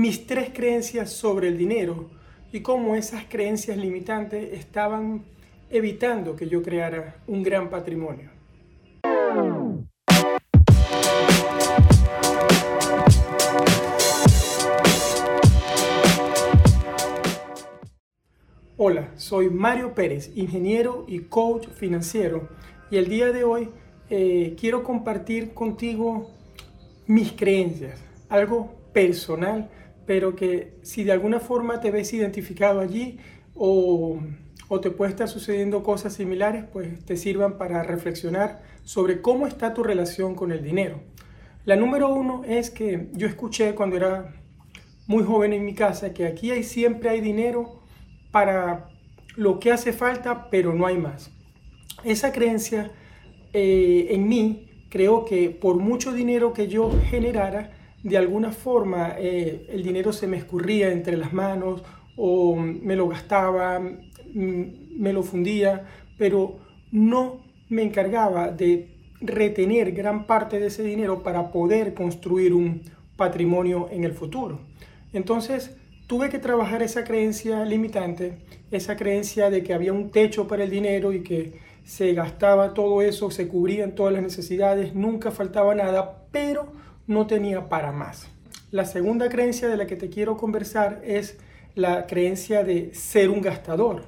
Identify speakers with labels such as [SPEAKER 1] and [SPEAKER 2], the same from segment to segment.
[SPEAKER 1] mis tres creencias sobre el dinero y cómo esas creencias limitantes estaban evitando que yo creara un gran patrimonio. Hola, soy Mario Pérez, ingeniero y coach financiero y el día de hoy eh, quiero compartir contigo mis creencias, algo personal, pero que si de alguna forma te ves identificado allí o, o te puede estar sucediendo cosas similares, pues te sirvan para reflexionar sobre cómo está tu relación con el dinero. La número uno es que yo escuché cuando era muy joven en mi casa que aquí hay, siempre hay dinero para lo que hace falta, pero no hay más. Esa creencia eh, en mí creo que por mucho dinero que yo generara, de alguna forma eh, el dinero se me escurría entre las manos o me lo gastaba, me lo fundía, pero no me encargaba de retener gran parte de ese dinero para poder construir un patrimonio en el futuro. Entonces, tuve que trabajar esa creencia limitante, esa creencia de que había un techo para el dinero y que se gastaba todo eso, se cubrían todas las necesidades, nunca faltaba nada, pero no tenía para más. La segunda creencia de la que te quiero conversar es la creencia de ser un gastador,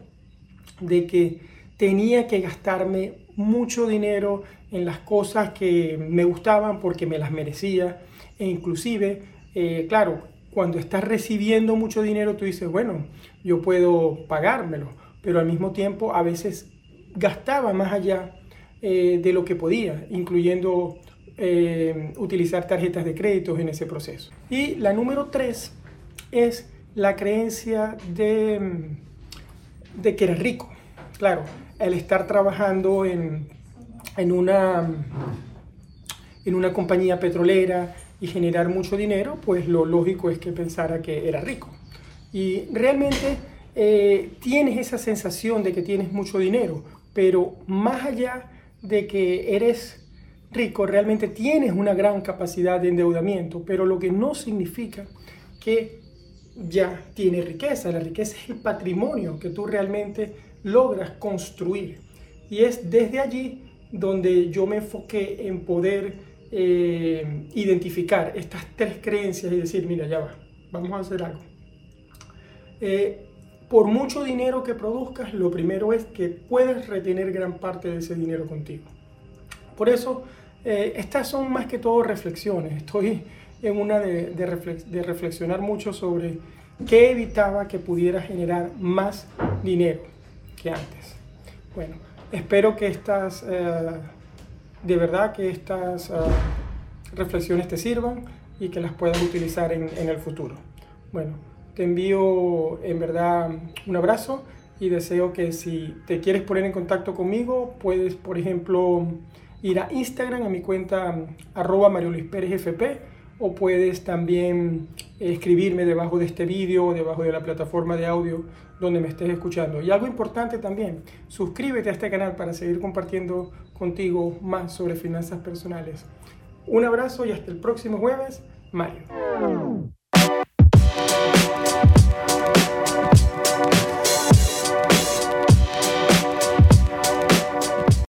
[SPEAKER 1] de que tenía que gastarme mucho dinero en las cosas que me gustaban porque me las merecía e inclusive, eh, claro, cuando estás recibiendo mucho dinero, tú dices, bueno, yo puedo pagármelo, pero al mismo tiempo a veces gastaba más allá eh, de lo que podía, incluyendo eh, utilizar tarjetas de créditos en ese proceso. Y la número tres es la creencia de, de que eres rico. Claro, el estar trabajando en, en, una, en una compañía petrolera, y generar mucho dinero, pues lo lógico es que pensara que era rico. Y realmente eh, tienes esa sensación de que tienes mucho dinero, pero más allá de que eres rico, realmente tienes una gran capacidad de endeudamiento, pero lo que no significa que ya tienes riqueza. La riqueza es el patrimonio que tú realmente logras construir. Y es desde allí donde yo me enfoqué en poder eh, identificar estas tres creencias y decir, mira, ya va, vamos a hacer algo. Eh, por mucho dinero que produzcas, lo primero es que puedes retener gran parte de ese dinero contigo. Por eso, eh, estas son más que todo reflexiones. Estoy en una de, reflexionar mucho sobre qué evitaba que pudiera generar más dinero que antes. Bueno, espero que estas de verdad que estas ah, reflexiones te sirvan y que las puedas utilizar en el futuro. Bueno, te envío en verdad un abrazo y deseo que si te quieres poner en contacto conmigo, puedes, por ejemplo, ir a Instagram, a mi cuenta arroba Mario Luis Pérez FP, o puedes también escribirme debajo de este vídeo debajo de la plataforma de audio donde me estés escuchando. Y algo importante también, suscríbete a este canal para seguir compartiendo contigo más sobre finanzas personales. Un abrazo y hasta el próximo jueves, Mario.